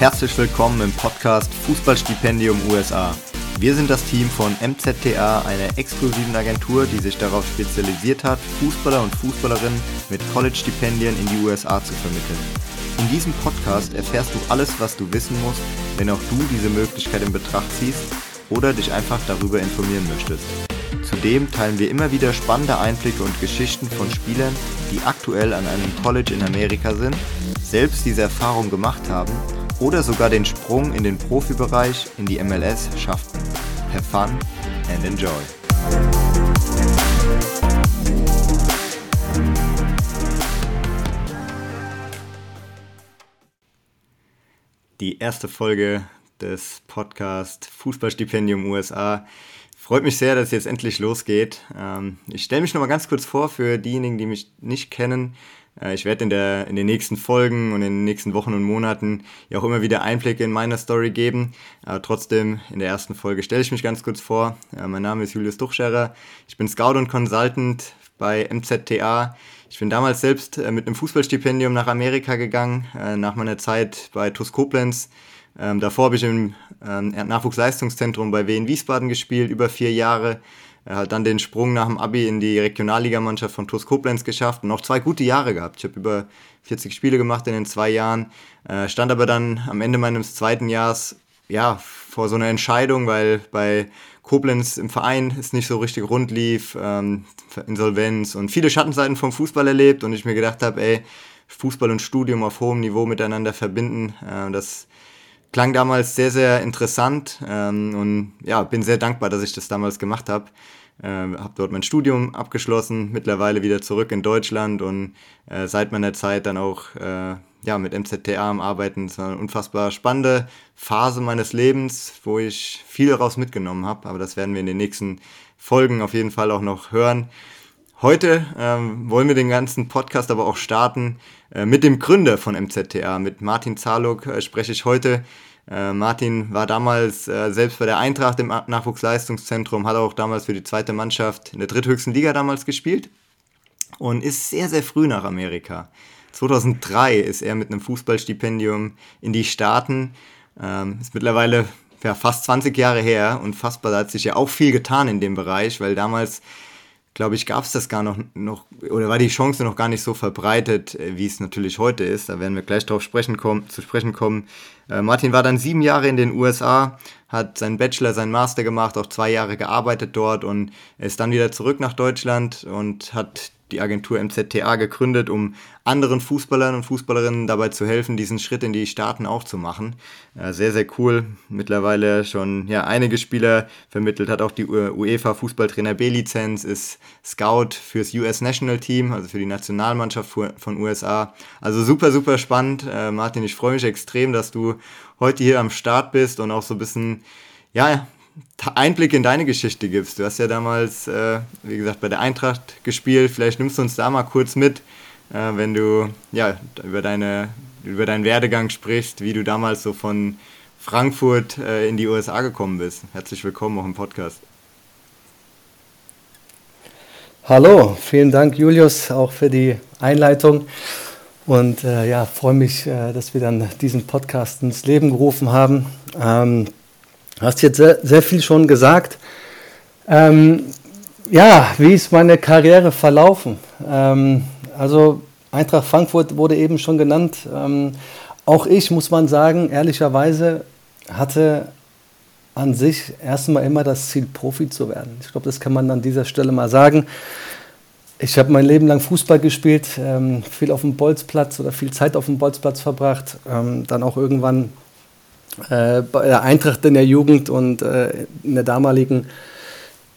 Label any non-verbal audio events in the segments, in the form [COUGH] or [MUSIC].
Herzlich willkommen im Podcast Fußballstipendium USA. Wir sind das Team von MZTA, einer exklusiven Agentur, die sich darauf spezialisiert hat, Fußballer und Fußballerinnen mit College-Stipendien in die USA zu vermitteln. In diesem Podcast erfährst du alles, was du wissen musst, wenn auch du diese Möglichkeit in Betracht ziehst oder dich einfach darüber informieren möchtest. Zudem teilen wir immer wieder spannende Einblicke und Geschichten von Spielern, die aktuell an einem College in Amerika sind, selbst diese Erfahrung gemacht haben oder sogar den Sprung in den Profibereich in die MLS schafften. Have fun and enjoy. Die erste Folge des Podcasts Fußballstipendium USA. Freut mich sehr, dass es jetzt endlich losgeht. Ähm, ich stelle mich noch mal ganz kurz vor für diejenigen, die mich nicht kennen. Äh, ich werde in, der, in den nächsten Folgen und in den nächsten Wochen und Monaten ja auch immer wieder Einblicke in meine Story geben. Aber trotzdem, in der ersten Folge stelle ich mich ganz kurz vor. Äh, mein Name ist Julius Duchscherer. Ich bin Scout und Consultant bei MZTA. Ich bin damals selbst äh, mit einem Fußballstipendium nach Amerika gegangen, nach meiner Zeit bei TuS Koblenz. Ähm, davor habe ich im ähm, Nachwuchsleistungszentrum bei Wien Wiesbaden gespielt, über vier Jahre. Er hat dann den Sprung nach dem Abi in die Regionalligamannschaft von TuS Koblenz geschafft und noch zwei gute Jahre gehabt. Ich habe über 40 Spiele gemacht in den zwei Jahren, äh, stand aber dann am Ende meines zweiten Jahres ja, vor so einer Entscheidung, weil bei Koblenz im Verein es nicht so richtig rund lief, ähm, Insolvenz und viele Schattenseiten vom Fußball erlebt und ich mir gedacht habe, ey, Fußball und Studium auf hohem Niveau miteinander verbinden, äh, das klang damals sehr, sehr interessant ähm, und ja, bin sehr dankbar, dass ich das damals gemacht habe. Äh, habe dort mein Studium abgeschlossen, mittlerweile wieder zurück in Deutschland und äh, seit meiner Zeit dann auch äh, ja, mit MZTA am Arbeiten. Es war eine unfassbar spannende Phase meines Lebens, wo ich viel daraus mitgenommen habe, aber das werden wir in den nächsten Folgen auf jeden Fall auch noch hören. Heute ähm, wollen wir den ganzen Podcast aber auch starten mit dem Gründer von MZTA, mit Martin Zaluk äh, spreche ich heute. Äh, Martin war damals äh, selbst bei der Eintracht im Nachwuchsleistungszentrum, hat auch damals für die zweite Mannschaft in der dritthöchsten Liga damals gespielt und ist sehr, sehr früh nach Amerika. 2003 ist er mit einem Fußballstipendium in die Staaten. Ähm, ist mittlerweile ja, fast 20 Jahre her und da hat sich ja auch viel getan in dem Bereich, weil damals glaube ich, gab es das gar noch, noch, oder war die Chance noch gar nicht so verbreitet, äh, wie es natürlich heute ist. Da werden wir gleich drauf zu sprechen kommen. Äh, Martin war dann sieben Jahre in den USA, hat seinen Bachelor, seinen Master gemacht, auch zwei Jahre gearbeitet dort und ist dann wieder zurück nach Deutschland und hat die Agentur MZTA gegründet, um anderen Fußballern und Fußballerinnen dabei zu helfen, diesen Schritt in die Staaten auch zu machen. Äh, sehr, sehr cool. Mittlerweile schon ja, einige Spieler vermittelt, hat auch die UEFA Fußballtrainer B-Lizenz, ist Scout fürs US National Team, also für die Nationalmannschaft von USA. Also super, super spannend. Äh, Martin, ich freue mich extrem, dass du heute hier am Start bist und auch so ein bisschen ja, Einblick in deine Geschichte gibst. Du hast ja damals, äh, wie gesagt, bei der Eintracht gespielt. Vielleicht nimmst du uns da mal kurz mit, äh, wenn du ja, über, deine, über deinen Werdegang sprichst, wie du damals so von Frankfurt äh, in die USA gekommen bist. Herzlich willkommen auch im Podcast. Hallo, vielen Dank Julius auch für die Einleitung. Und äh, ja, freue mich, äh, dass wir dann diesen Podcast ins Leben gerufen haben. Ähm, Du hast jetzt sehr, sehr viel schon gesagt. Ähm, ja, wie ist meine Karriere verlaufen? Ähm, also Eintracht Frankfurt wurde eben schon genannt. Ähm, auch ich, muss man sagen, ehrlicherweise hatte an sich erstmal immer das Ziel, Profi zu werden. Ich glaube, das kann man an dieser Stelle mal sagen. Ich habe mein Leben lang Fußball gespielt, ähm, viel auf dem Bolzplatz oder viel Zeit auf dem Bolzplatz verbracht, ähm, dann auch irgendwann äh, bei der Eintracht in der Jugend und äh, in der damaligen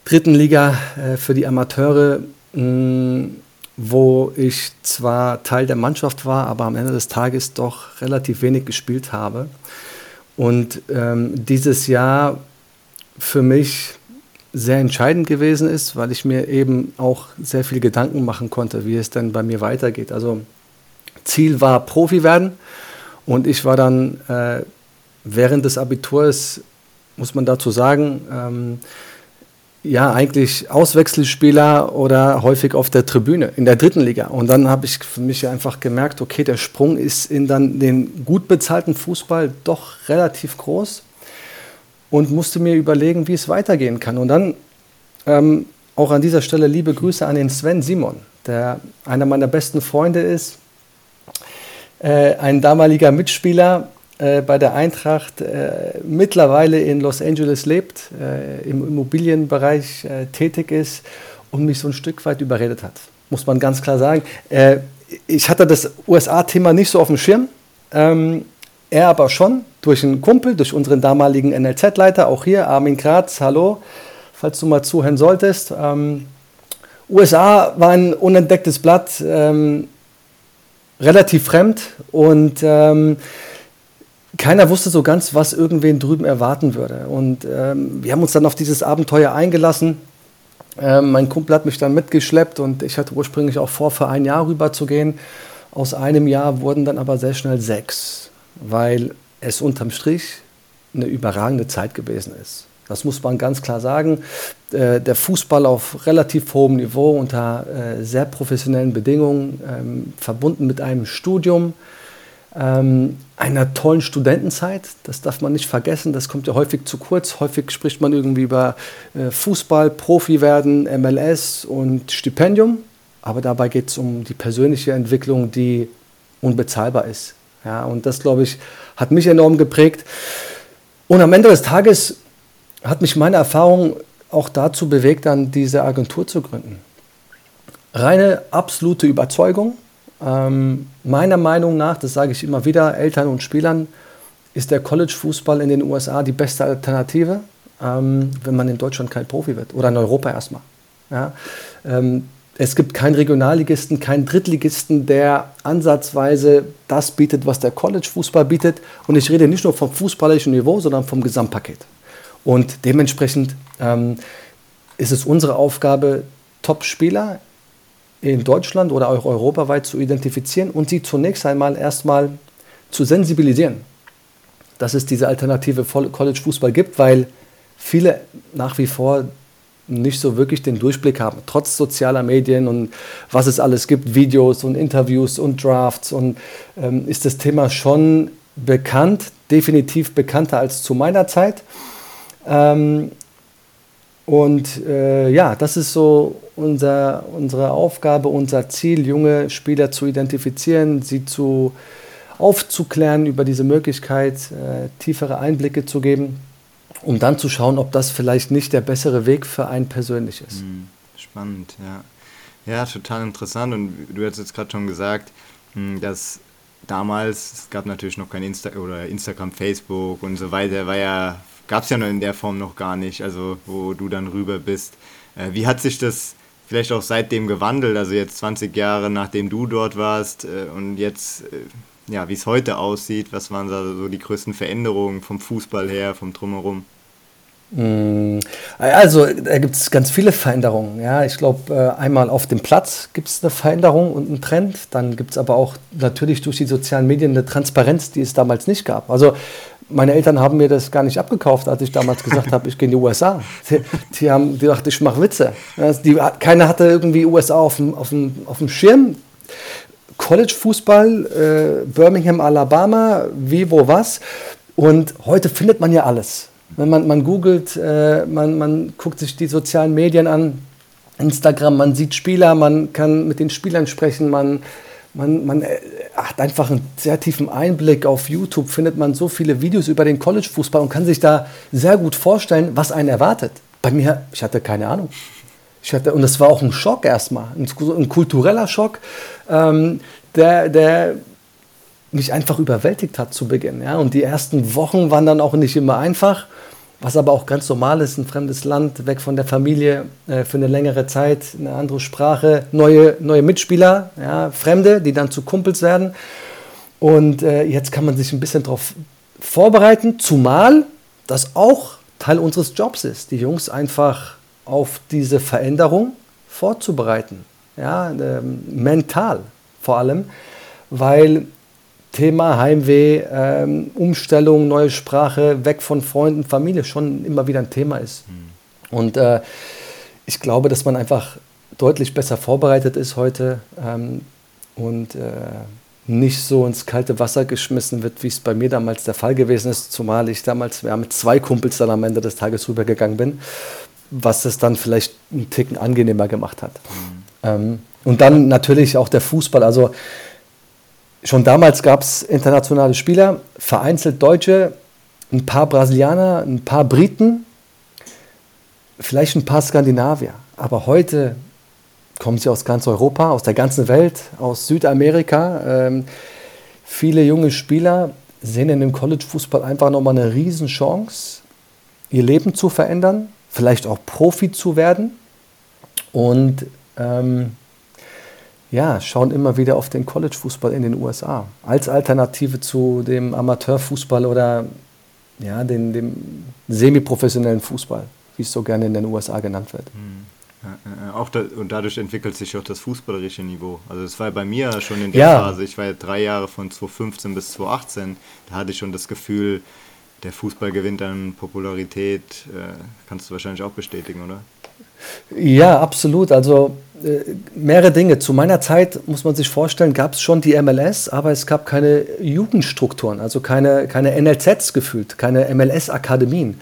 dritten Liga äh, für die Amateure, mh, wo ich zwar Teil der Mannschaft war, aber am Ende des Tages doch relativ wenig gespielt habe. Und ähm, dieses Jahr für mich sehr entscheidend gewesen ist, weil ich mir eben auch sehr viel Gedanken machen konnte, wie es denn bei mir weitergeht. Also Ziel war Profi werden und ich war dann äh, während des Abiturs, muss man dazu sagen, ähm, ja eigentlich Auswechselspieler oder häufig auf der Tribüne in der dritten Liga. Und dann habe ich für mich einfach gemerkt, okay, der Sprung ist in dann den gut bezahlten Fußball doch relativ groß und musste mir überlegen, wie es weitergehen kann. Und dann ähm, auch an dieser Stelle liebe Grüße an den Sven Simon, der einer meiner besten Freunde ist, äh, ein damaliger Mitspieler äh, bei der Eintracht, äh, mittlerweile in Los Angeles lebt, äh, im Immobilienbereich äh, tätig ist und mich so ein Stück weit überredet hat, muss man ganz klar sagen. Äh, ich hatte das USA-Thema nicht so auf dem Schirm, ähm, er aber schon durch einen Kumpel, durch unseren damaligen NLZ-Leiter, auch hier, Armin Kratz, hallo, falls du mal zuhören solltest. Ähm, USA war ein unentdecktes Blatt, ähm, relativ fremd und ähm, keiner wusste so ganz, was irgendwen drüben erwarten würde. Und ähm, wir haben uns dann auf dieses Abenteuer eingelassen. Ähm, mein Kumpel hat mich dann mitgeschleppt und ich hatte ursprünglich auch vor, für ein Jahr rüber zu gehen. Aus einem Jahr wurden dann aber sehr schnell sechs, weil es unterm Strich eine überragende Zeit gewesen ist. Das muss man ganz klar sagen. Äh, der Fußball auf relativ hohem Niveau unter äh, sehr professionellen Bedingungen, ähm, verbunden mit einem Studium, ähm, einer tollen Studentenzeit. Das darf man nicht vergessen. Das kommt ja häufig zu kurz. Häufig spricht man irgendwie über äh, Fußball, Profi werden, MLS und Stipendium. Aber dabei geht es um die persönliche Entwicklung, die unbezahlbar ist. Ja, und das, glaube ich, hat mich enorm geprägt. Und am Ende des Tages hat mich meine Erfahrung auch dazu bewegt, dann diese Agentur zu gründen. Reine absolute Überzeugung. Ähm, meiner Meinung nach, das sage ich immer wieder, Eltern und Spielern, ist der College-Fußball in den USA die beste Alternative, ähm, wenn man in Deutschland kein Profi wird oder in Europa erstmal. Ja? Ähm, es gibt keinen Regionalligisten, keinen Drittligisten, der ansatzweise das bietet, was der College-Fußball bietet. Und ich rede nicht nur vom fußballerischen Niveau, sondern vom Gesamtpaket. Und dementsprechend ähm, ist es unsere Aufgabe, Top-Spieler in Deutschland oder auch europaweit zu identifizieren und sie zunächst einmal erstmal zu sensibilisieren, dass es diese alternative College-Fußball gibt, weil viele nach wie vor nicht so wirklich den Durchblick haben, trotz sozialer Medien und was es alles gibt, Videos und Interviews und Drafts und ähm, ist das Thema schon bekannt, definitiv bekannter als zu meiner Zeit. Ähm, und äh, ja, das ist so unser, unsere Aufgabe, unser Ziel, junge Spieler zu identifizieren, sie zu aufzuklären über diese Möglichkeit, äh, tiefere Einblicke zu geben, um dann zu schauen, ob das vielleicht nicht der bessere Weg für einen persönlich ist. Hm, spannend, ja. Ja, total interessant. Und du hast jetzt gerade schon gesagt, hm, dass damals, es gab natürlich noch kein Insta oder Instagram, Facebook und so weiter, war ja gab es ja noch in der Form noch gar nicht, also wo du dann rüber bist. Äh, wie hat sich das vielleicht auch seitdem gewandelt, also jetzt 20 Jahre nachdem du dort warst äh, und jetzt, äh, ja, wie es heute aussieht, was waren da so die größten Veränderungen vom Fußball her, vom Drumherum? Mm, also da gibt es ganz viele Veränderungen. Ja, ich glaube, äh, einmal auf dem Platz gibt es eine Veränderung und einen Trend. Dann gibt es aber auch natürlich durch die sozialen Medien eine Transparenz, die es damals nicht gab. Also meine Eltern haben mir das gar nicht abgekauft, als ich damals gesagt [LAUGHS] habe, ich gehe in die USA. Die, die haben gedacht, ich mache Witze. Die, keiner hatte irgendwie USA auf dem, auf dem, auf dem Schirm. College-Fußball, äh, Birmingham, Alabama, wie, wo, was. Und heute findet man ja alles. Wenn man, man googelt, äh, man, man guckt sich die sozialen Medien an, Instagram, man sieht Spieler, man kann mit den Spielern sprechen, man man, man äh, hat einfach einen sehr tiefen Einblick. Auf YouTube findet man so viele Videos über den College-Fußball und kann sich da sehr gut vorstellen, was einen erwartet. Bei mir, ich hatte keine Ahnung. Ich hatte, und das war auch ein Schock erstmal, ein, ein kultureller Schock, ähm, der, der mich einfach überwältigt hat zu Beginn. Ja? Und die ersten Wochen waren dann auch nicht immer einfach. Was aber auch ganz normal ist, ein fremdes Land, weg von der Familie äh, für eine längere Zeit, eine andere Sprache, neue, neue Mitspieler, ja, Fremde, die dann zu Kumpels werden. Und äh, jetzt kann man sich ein bisschen darauf vorbereiten, zumal das auch Teil unseres Jobs ist, die Jungs einfach auf diese Veränderung vorzubereiten. Ja, äh, mental vor allem, weil Thema Heimweh, ähm, Umstellung, neue Sprache, weg von Freunden, Familie schon immer wieder ein Thema ist. Mhm. Und äh, ich glaube, dass man einfach deutlich besser vorbereitet ist heute ähm, und äh, nicht so ins kalte Wasser geschmissen wird, wie es bei mir damals der Fall gewesen ist, zumal ich damals ja, mit zwei Kumpels dann am Ende des Tages rübergegangen bin, was es dann vielleicht einen Ticken angenehmer gemacht hat. Mhm. Ähm, und dann natürlich auch der Fußball. Also schon damals gab es internationale Spieler, vereinzelt Deutsche, ein paar Brasilianer, ein paar Briten, vielleicht ein paar Skandinavier. Aber heute kommen sie aus ganz Europa, aus der ganzen Welt, aus Südamerika. Ähm, viele junge Spieler sehen in dem College-Fußball einfach nochmal eine Riesenchance, ihr Leben zu verändern, vielleicht auch Profi zu werden. Und ähm, ja, schauen immer wieder auf den College-Fußball in den USA als Alternative zu dem Amateurfußball oder ja, den, dem semiprofessionellen Fußball, wie es so gerne in den USA genannt wird. Mhm. Auch da, und dadurch entwickelt sich auch das fußballerische Niveau. Also es war bei mir schon in der ja. Phase, ich war ja drei Jahre von 2015 bis 2018, da hatte ich schon das Gefühl, der Fußball gewinnt an Popularität. Äh, kannst du wahrscheinlich auch bestätigen, oder? Ja, absolut. Also mehrere Dinge. Zu meiner Zeit, muss man sich vorstellen, gab es schon die MLS, aber es gab keine Jugendstrukturen, also keine, keine NLZs gefühlt, keine MLS-Akademien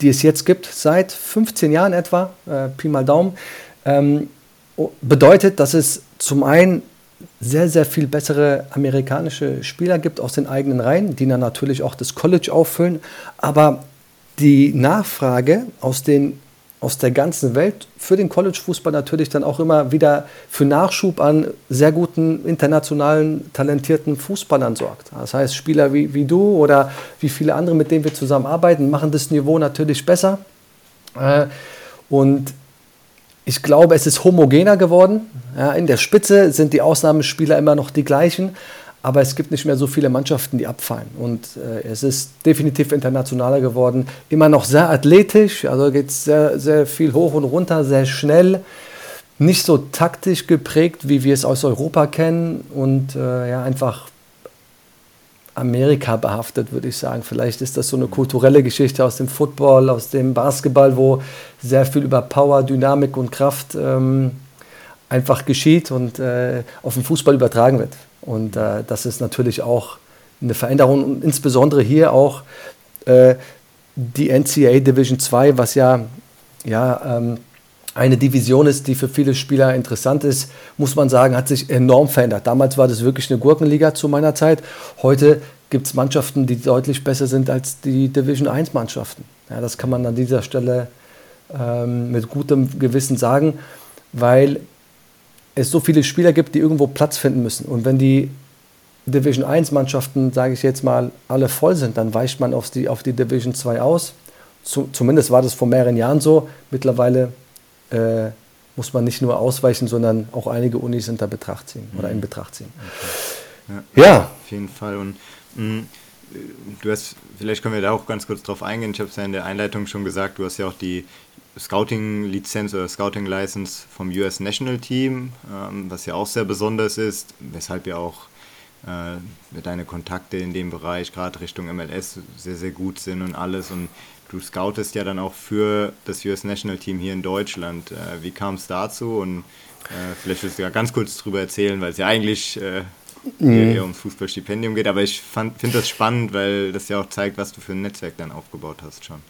die es jetzt gibt, seit 15 Jahren etwa, äh, Pi mal Daumen, ähm, bedeutet, dass es zum einen sehr, sehr viel bessere amerikanische Spieler gibt aus den eigenen Reihen, die dann natürlich auch das College auffüllen, aber die Nachfrage aus den aus der ganzen Welt für den College-Fußball natürlich dann auch immer wieder für Nachschub an sehr guten, internationalen, talentierten Fußballern sorgt. Das heißt, Spieler wie, wie du oder wie viele andere, mit denen wir zusammenarbeiten, machen das Niveau natürlich besser. Äh, und ich glaube, es ist homogener geworden. in der Spitze sind die Ausnahmespieler immer noch die gleichen, aber es gibt nicht mehr so viele Mannschaften, die abfallen. Und äh, es ist definitiv internationaler geworden. Immer noch sehr athletisch, also geht es sehr, sehr viel hoch und runter, sehr schnell. Nicht so taktisch geprägt, wie wir es aus Europa kennen und äh, ja, einfach Amerika behaftet, würde ich sagen. Vielleicht ist das so eine kulturelle Geschichte aus dem Football, aus dem Basketball, wo sehr viel über Power, Dynamik und Kraft ähm, einfach geschieht und äh, auf den Fußball übertragen wird. Und äh, das ist natürlich auch eine Veränderung und insbesondere hier auch äh, die NCAA Division 2, was ja, ja ähm, eine Division ist, die für viele Spieler interessant ist, muss man sagen, hat sich enorm verändert. Damals war das wirklich eine Gurkenliga zu meiner Zeit. Heute gibt es Mannschaften, die deutlich besser sind als die Division 1 Mannschaften. Ja, das kann man an dieser Stelle ähm, mit gutem Gewissen sagen, weil es so viele Spieler gibt, die irgendwo Platz finden müssen. Und wenn die Division 1 Mannschaften, sage ich jetzt mal, alle voll sind, dann weicht man auf die, auf die Division 2 aus. Zu, zumindest war das vor mehreren Jahren so. Mittlerweile äh, muss man nicht nur ausweichen, sondern auch einige Unis in Betracht ziehen oder in Betracht ziehen. Okay. Ja, ja, Auf jeden Fall. Und mh, mm, du hast, vielleicht können wir da auch ganz kurz drauf eingehen. Ich habe es ja in der Einleitung schon gesagt, du hast ja auch die Scouting-Lizenz oder Scouting-License vom US National Team, ähm, was ja auch sehr besonders ist, weshalb ja auch äh, deine Kontakte in dem Bereich, gerade Richtung MLS, sehr, sehr gut sind und alles. Und du scoutest ja dann auch für das US National Team hier in Deutschland. Äh, wie kam es dazu? Und äh, vielleicht willst du ja ganz kurz darüber erzählen, weil es ja eigentlich äh, mhm. eher ums Fußballstipendium geht. Aber ich finde das spannend, weil das ja auch zeigt, was du für ein Netzwerk dann aufgebaut hast schon.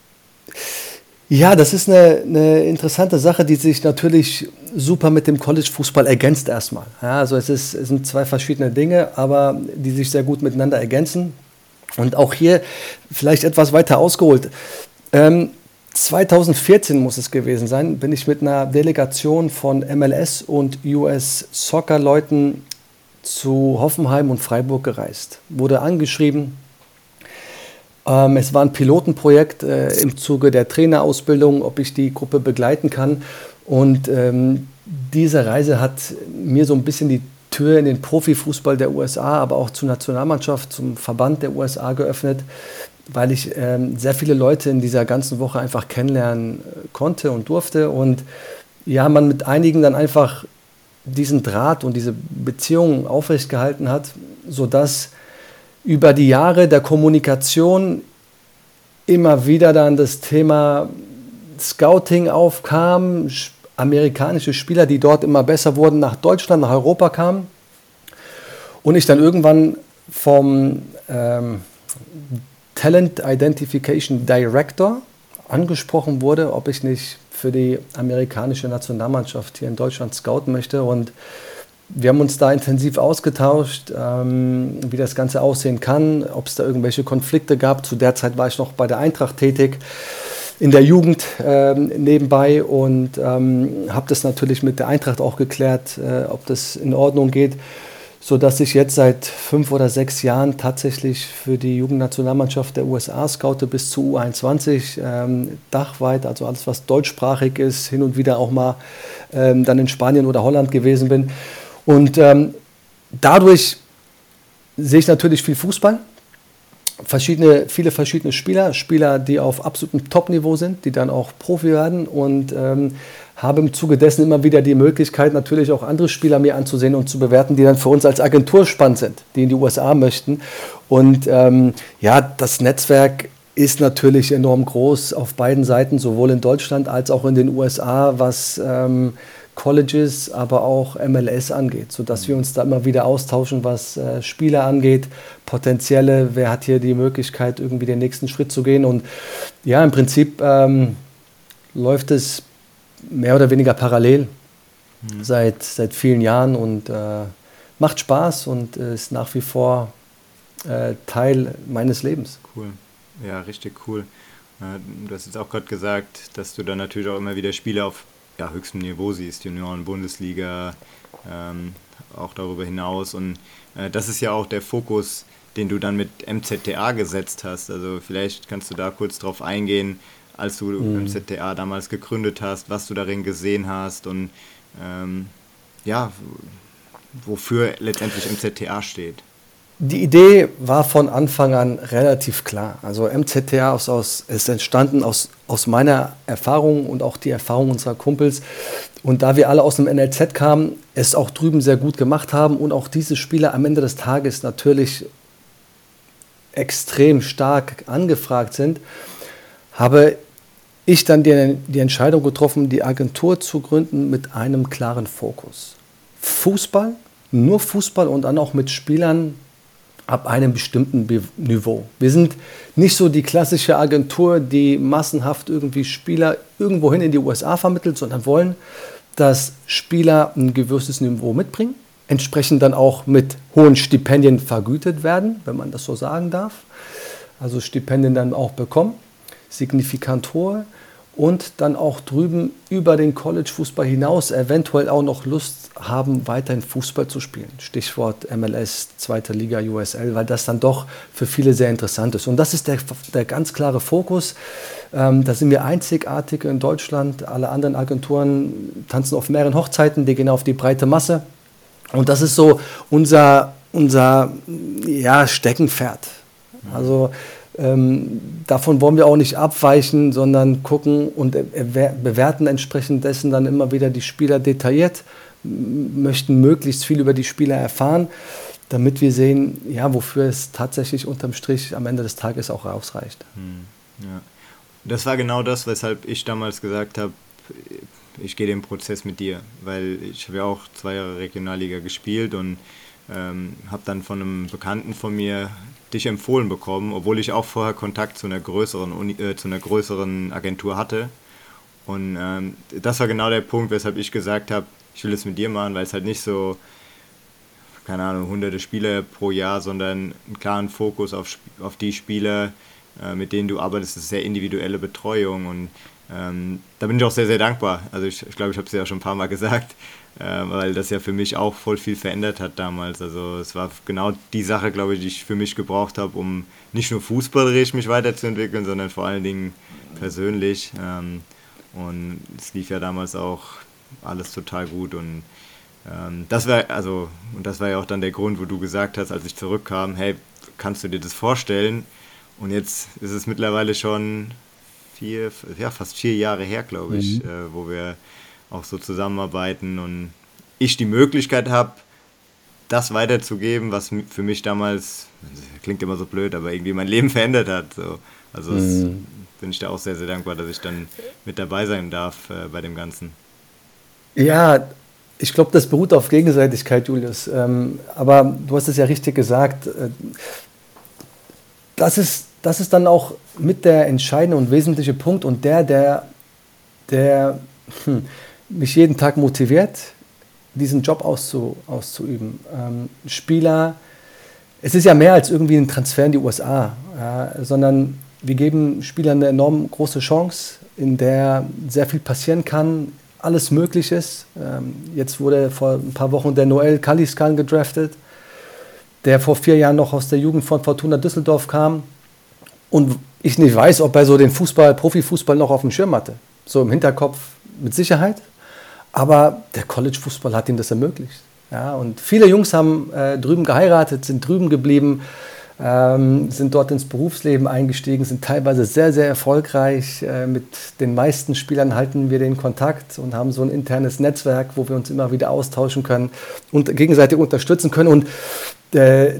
Ja, das ist eine, eine, interessante Sache, die sich natürlich super mit dem College-Fußball ergänzt erstmal. Ja, also es, ist, es sind zwei verschiedene Dinge, aber die sich sehr gut miteinander ergänzen. Und auch hier vielleicht etwas weiter ausgeholt. Ähm, 2014 muss es gewesen sein, bin ich mit einer Delegation von MLS und US Soccer-Leuten zu Hoffenheim und Freiburg gereist. Wurde angeschrieben, ähm, es war ein Pilotenprojekt äh, im Zuge der Trainerausbildung, ob ich die Gruppe begleiten kann. Und ähm, diese Reise hat mir so ein bisschen die Tür in den Profifußball der USA, aber auch zur Nationalmannschaft, zum Verband der USA geöffnet, weil ich ähm, sehr viele Leute in dieser ganzen Woche einfach kennenlernen äh, konnte und durfte. Und ja, man mit einigen dann einfach diesen Draht und diese Beziehung aufrechtgehalten hat, sodass über die Jahre der Kommunikation immer wieder dann das Thema Scouting aufkam, amerikanische Spieler, die dort immer besser wurden, nach Deutschland, nach Europa kamen. Und ich dann irgendwann vom ähm, Talent Identification Director angesprochen wurde, ob ich nicht für die amerikanische Nationalmannschaft hier in Deutschland scouten möchte. Und wir haben uns da intensiv ausgetauscht, ähm, wie das Ganze aussehen kann, ob es da irgendwelche Konflikte gab. Zu der Zeit war ich noch bei der Eintracht tätig, in der Jugend ähm, nebenbei und ähm, habe das natürlich mit der Eintracht auch geklärt, äh, ob das in Ordnung geht, sodass ich jetzt seit fünf oder sechs Jahren tatsächlich für die Jugendnationalmannschaft der USA scoute bis zu U21, ähm, dachweit, also alles, was deutschsprachig ist, hin und wieder auch mal ähm, dann in Spanien oder Holland gewesen bin. Und ähm, dadurch sehe ich natürlich viel Fußball, verschiedene, viele verschiedene Spieler, Spieler, die auf absolutem Top-Niveau sind, die dann auch Profi werden und ähm, habe im Zuge dessen immer wieder die Möglichkeit, natürlich auch andere Spieler mir anzusehen und zu bewerten, die dann für uns als Agentur spannend sind, die in die USA möchten. Und ähm, ja, das Netzwerk ist natürlich enorm groß auf beiden Seiten, sowohl in Deutschland als auch in den USA, was ähm, Colleges, aber auch MLS angeht, sodass wir uns da immer wieder austauschen, was äh, Spieler angeht, potenzielle, wer hat hier die Möglichkeit, irgendwie den nächsten Schritt zu gehen. Und ja, im Prinzip ähm, läuft es mehr oder weniger parallel mhm. seit, seit vielen Jahren und äh, macht Spaß und ist nach wie vor äh, Teil meines Lebens. Cool, ja, richtig cool. Äh, du hast jetzt auch gerade gesagt, dass du dann natürlich auch immer wieder Spiele auf ja, höchstem Niveau siehst, Junioren, Bundesliga, ähm, auch darüber hinaus. Und äh, das ist ja auch der Fokus, den du dann mit MZTA gesetzt hast. Also vielleicht kannst du da kurz drauf eingehen, als du mhm. MZTA damals gegründet hast, was du darin gesehen hast und ähm, ja, wofür letztendlich MZTA steht. Die Idee war von Anfang an relativ klar. Also MZTA ist, aus, ist entstanden aus, aus meiner Erfahrung und auch die Erfahrung unserer Kumpels. Und da wir alle aus dem NLZ kamen, es auch drüben sehr gut gemacht haben und auch diese Spieler am Ende des Tages natürlich extrem stark angefragt sind, habe ich dann die, die Entscheidung getroffen, die Agentur zu gründen mit einem klaren Fokus. Fußball, nur Fußball und dann auch mit Spielern, ab einem bestimmten Niveau. Wir sind nicht so die klassische Agentur, die massenhaft irgendwie Spieler irgendwohin in die USA vermittelt, sondern wollen, dass Spieler ein gewisses Niveau mitbringen, entsprechend dann auch mit hohen Stipendien vergütet werden, wenn man das so sagen darf. Also Stipendien dann auch bekommen, signifikant hohe und dann auch drüben über den College-Fußball hinaus eventuell auch noch Lust haben, weiterhin Fußball zu spielen. Stichwort MLS, zweite Liga, USL, weil das dann doch für viele sehr interessant ist. Und das ist der, der ganz klare Fokus. Ähm, da sind wir einzigartig in Deutschland. Alle anderen Agenturen tanzen auf mehreren Hochzeiten, die gehen auf die breite Masse. Und das ist so unser, unser ja, Steckenpferd. Also ähm, davon wollen wir auch nicht abweichen, sondern gucken und bewerten entsprechend dessen dann immer wieder die Spieler detailliert, möchten möglichst viel über die Spieler erfahren, damit wir sehen, ja, wofür es tatsächlich unterm Strich am Ende des Tages auch ausreicht. Hm, ja. Das war genau das, weshalb ich damals gesagt habe, ich gehe den Prozess mit dir, weil ich habe ja auch zwei Jahre Regionalliga gespielt und ähm, habe dann von einem Bekannten von mir dich empfohlen bekommen, obwohl ich auch vorher Kontakt zu einer größeren, Uni, äh, zu einer größeren Agentur hatte. Und ähm, das war genau der Punkt, weshalb ich gesagt habe, ich will es mit dir machen, weil es halt nicht so, keine Ahnung, hunderte Spieler pro Jahr, sondern einen klaren Fokus auf, auf die Spieler, äh, mit denen du arbeitest, das ist sehr individuelle Betreuung und ähm, da bin ich auch sehr, sehr dankbar. Also ich glaube, ich, glaub, ich habe es ja schon ein paar Mal [LAUGHS] gesagt äh, weil das ja für mich auch voll viel verändert hat damals. Also es war genau die Sache, glaube ich, die ich für mich gebraucht habe, um nicht nur fußballerisch mich weiterzuentwickeln, sondern vor allen Dingen persönlich. Ähm, und es lief ja damals auch alles total gut und ähm, das war also und das war ja auch dann der Grund, wo du gesagt hast, als ich zurückkam, hey, kannst du dir das vorstellen? Und jetzt ist es mittlerweile schon vier, ja fast vier Jahre her, glaube ich, mhm. äh, wo wir auch so zusammenarbeiten und ich die Möglichkeit habe, das weiterzugeben, was für mich damals, klingt immer so blöd, aber irgendwie mein Leben [LAUGHS] verändert hat. So. Also mhm. bin ich da auch sehr, sehr dankbar, dass ich dann mit dabei sein darf äh, bei dem Ganzen. Ja, ich glaube, das beruht auf Gegenseitigkeit, Julius. Ähm, aber du hast es ja richtig gesagt. Äh, das ist, das ist dann auch mit der entscheidende und wesentliche Punkt und der, der, der hm, mich jeden Tag motiviert, diesen Job auszu, auszuüben. Ähm, Spieler, es ist ja mehr als irgendwie ein Transfer in die USA, ja, sondern wir geben Spielern eine enorm große Chance, in der sehr viel passieren kann, alles möglich ist. Ähm, jetzt wurde vor ein paar Wochen der Noel Kaliskan gedraftet, der vor vier Jahren noch aus der Jugend von Fortuna Düsseldorf kam und ich nicht weiß, ob er so den Fußball, Profifußball noch auf dem Schirm hatte. So im Hinterkopf mit Sicherheit. Aber der College-Fußball hat ihm das ermöglicht. Ja, und viele Jungs haben äh, drüben geheiratet, sind drüben geblieben, ähm, sind dort ins Berufsleben eingestiegen, sind teilweise sehr, sehr erfolgreich. Äh, mit den meisten Spielern halten wir den Kontakt und haben so ein internes Netzwerk, wo wir uns immer wieder austauschen können und gegenseitig unterstützen können. Und äh,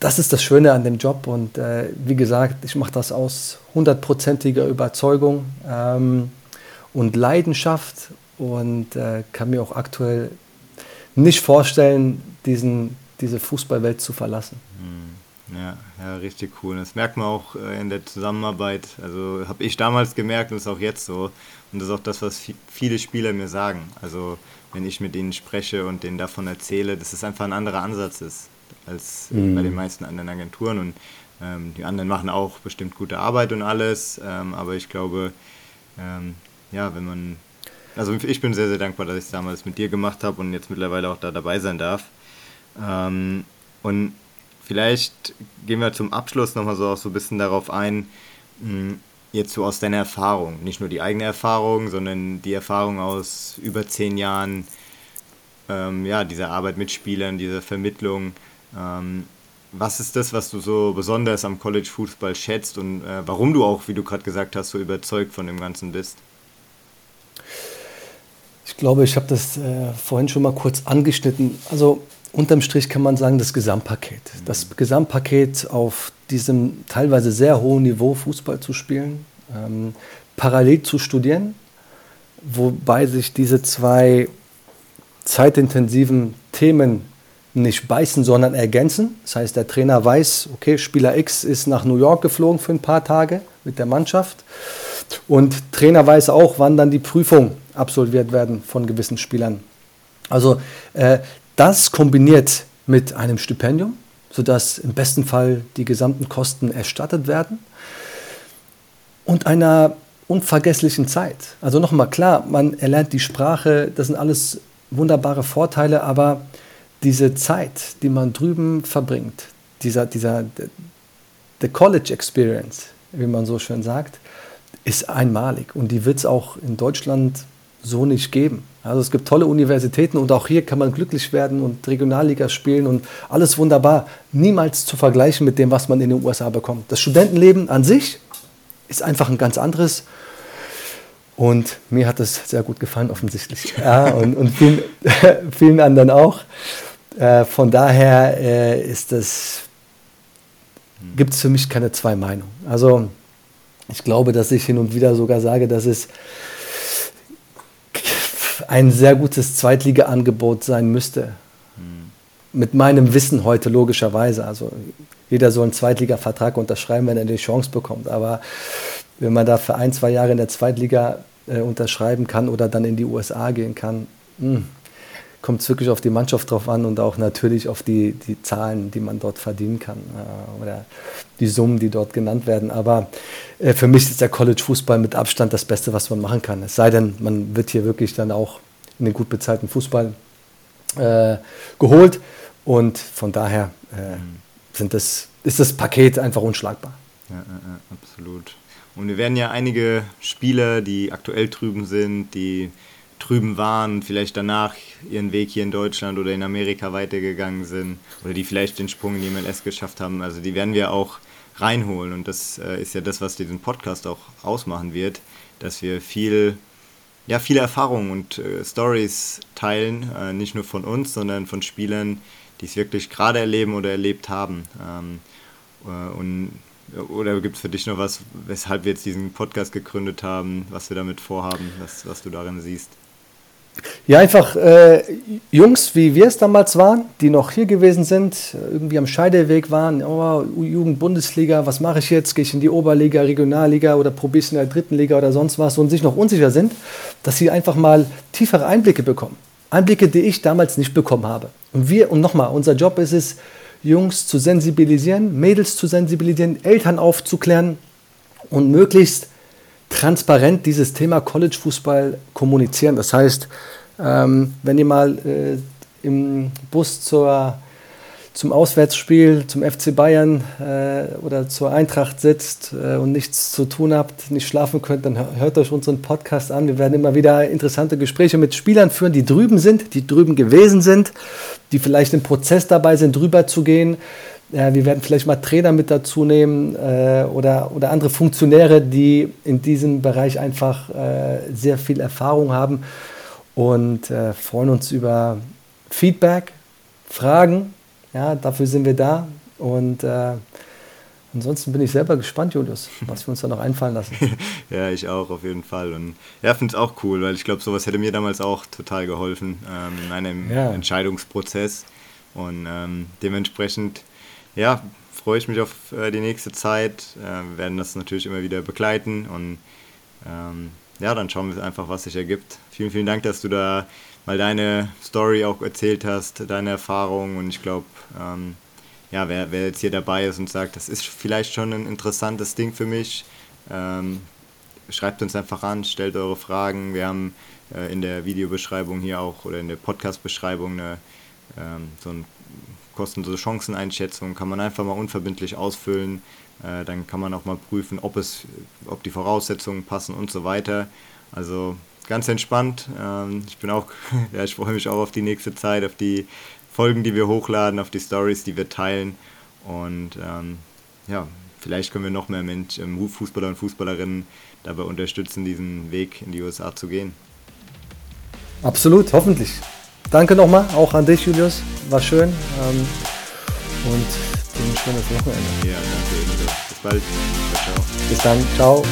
das ist das Schöne an dem Job. Und äh, wie gesagt, ich mache das aus hundertprozentiger Überzeugung ähm, und Leidenschaft und äh, kann mir auch aktuell nicht vorstellen, diesen, diese Fußballwelt zu verlassen. Hm. Ja, ja, richtig cool. Das merkt man auch äh, in der Zusammenarbeit. Also habe ich damals gemerkt und ist auch jetzt so. Und das ist auch das, was viele Spieler mir sagen. Also wenn ich mit ihnen spreche und denen davon erzähle, dass es einfach ein anderer Ansatz ist als mhm. bei den meisten anderen Agenturen. Und ähm, die anderen machen auch bestimmt gute Arbeit und alles. Ähm, aber ich glaube, ähm, ja, wenn man also ich bin sehr, sehr dankbar, dass ich es damals mit dir gemacht habe und jetzt mittlerweile auch da dabei sein darf. Ähm, und vielleicht gehen wir zum Abschluss nochmal so so ein bisschen darauf ein, hm, jetzt so aus deiner Erfahrung, nicht nur die eigene Erfahrung, sondern die Erfahrung aus über zehn Jahren, ähm, ja, dieser Arbeit mit Spielern, dieser Vermittlung. Ähm, was ist das, was du so besonders am College-Fußball schätzt und äh, warum du auch, wie du gerade gesagt hast, so überzeugt von dem Ganzen bist? Ich glaube, ich habe das äh, vorhin schon mal kurz angeschnitten. Also unterm Strich kann man sagen, das Gesamtpaket. Das Gesamtpaket auf diesem teilweise sehr hohen Niveau Fußball zu spielen, ähm, parallel zu studieren, wobei sich diese zwei zeitintensiven Themen nicht beißen, sondern ergänzen. Das heißt, der Trainer weiß, okay, Spieler X ist nach New York geflogen für ein paar Tage mit der Mannschaft. Und Trainer weiß auch, wann dann die Prüfung absolviert werden von gewissen Spielern. Also äh, das kombiniert mit einem Stipendium, sodass im besten Fall die gesamten Kosten erstattet werden und einer unvergesslichen Zeit. Also nochmal klar, man erlernt die Sprache, das sind alles wunderbare Vorteile, aber diese Zeit, die man drüben verbringt, dieser, dieser the College Experience, wie man so schön sagt, ist einmalig und die wird es auch in Deutschland so nicht geben. Also es gibt tolle Universitäten und auch hier kann man glücklich werden und Regionalliga spielen und alles wunderbar. Niemals zu vergleichen mit dem, was man in den USA bekommt. Das Studentenleben an sich ist einfach ein ganz anderes. Und mir hat es sehr gut gefallen, offensichtlich. [LAUGHS] Ja, und, und vielen, [LAUGHS] vielen anderen auch. Äh, von daher äh, ist das, gibt es für mich keine zwei Meinungen. Also ich glaube, dass ich hin und wieder sogar sage, dass es ein sehr gutes Zweitliga-Angebot sein müsste. Mhm. Mit meinem Wissen heute logischerweise. Also jeder soll einen Zweitliga-Vertrag unterschreiben, wenn er die Chance bekommt. Aber wenn man da für ein, zwei Jahre in der Zweitliga äh, unterschreiben kann oder dann in die USA gehen kann, mh, hm, kommt es wirklich auf die Mannschaft drauf an und auch natürlich auf die, die Zahlen, die man dort verdienen kann äh, oder die Summen, die dort genannt werden. Aber äh, für mich ist der College-Fußball mit Abstand das Beste, was man machen kann. Es sei denn, man wird hier wirklich dann auch in den gut bezahlten Fußball äh, geholt und von daher äh, sind das, ist das Paket einfach unschlagbar. Ja, ja, absolut. Und wir werden ja einige Spieler, die aktuell drüben sind, die drüben waren, vielleicht danach ihren Weg hier in Deutschland oder in Amerika weitergegangen sind oder die vielleicht den Sprung in die MLS geschafft haben. Also die werden wir auch reinholen und das äh, ist ja das, was diesen Podcast auch ausmachen wird, dass wir viel, ja, viele Erfahrungen und äh, Stories teilen, äh, nicht nur von uns, sondern von Spielern, die es wirklich gerade erleben oder erlebt haben. Ähm, äh, und oder gibt es für dich noch was, weshalb wir jetzt diesen Podcast gegründet haben, was wir damit vorhaben, was, was du darin siehst? Ja, einfach äh, Jungs, wie wir es damals waren, die noch hier gewesen sind, irgendwie am Scheideweg waren, oh, Jugend-Bundesliga, was mache ich jetzt? Gehe ich in die Oberliga, Regionalliga oder probiere es in der dritten Liga oder sonst was und sich noch unsicher sind, dass sie einfach mal tiefere Einblicke bekommen. Einblicke, die ich damals nicht bekommen habe. Und wir, und nochmal, unser Job ist es, Jungs zu sensibilisieren, Mädels zu sensibilisieren, Eltern aufzuklären und möglichst transparent dieses Thema College-Fußball kommunizieren. Das heißt, ähm, wenn ihr mal äh, im Bus zur, zum Auswärtsspiel, zum FC Bayern äh, oder zur Eintracht sitzt äh, und nichts zu tun habt, nicht schlafen könnt, dann hört euch unseren Podcast an. Wir werden immer wieder interessante Gespräche mit Spielern führen, die drüben sind, die drüben gewesen sind, die vielleicht im Prozess dabei sind, drüber zu gehen. Wir werden vielleicht mal Trainer mit dazu nehmen äh, oder, oder andere Funktionäre, die in diesem Bereich einfach äh, sehr viel Erfahrung haben und äh, freuen uns über Feedback, Fragen. Ja, dafür sind wir da. Und äh, ansonsten bin ich selber gespannt, Julius, was wir uns da noch einfallen lassen. [LAUGHS] ja, ich auch, auf jeden Fall. Und ja, finde es auch cool, weil ich glaube, sowas hätte mir damals auch total geholfen ähm, in einem ja. Entscheidungsprozess. Und ähm, dementsprechend, ja, freue ich mich auf äh, die nächste Zeit. Äh, wir werden das natürlich immer wieder begleiten und ähm, ja, dann schauen wir einfach, was sich ergibt. Vielen, vielen Dank, dass du da mal deine Story auch erzählt hast, deine Erfahrungen und ich glaube, ähm, ja, wer, wer jetzt hier dabei ist und sagt, das ist vielleicht schon ein interessantes Ding für mich, ähm, schreibt uns einfach an, stellt eure Fragen. Wir haben äh, in der Videobeschreibung hier auch oder in der Podcast-Beschreibung eine, ähm, so eine kostenlose Chanceneinschätzung, kann man einfach mal unverbindlich ausfüllen. Äh, dann kann man auch mal prüfen, ob, es, ob die Voraussetzungen passen und so weiter. Also ganz entspannt. Ähm, ich bin auch, [LAUGHS] ja, ich freue mich auch auf die nächste Zeit, auf die Folgen, die wir hochladen, auf die Stories, die wir teilen. Und ähm, ja, vielleicht können wir noch mehr Mensch, ähm, Fußballer und Fußballerinnen dabei unterstützen, diesen Weg in die USA zu gehen. Absolut, hoffentlich. Danke nochmal, auch an dich, Julius. War schön. Ähm, und ein schönes Wochenende. Ja, danke. Bis bald. Ciao, ciao. Bis dann. Ciao.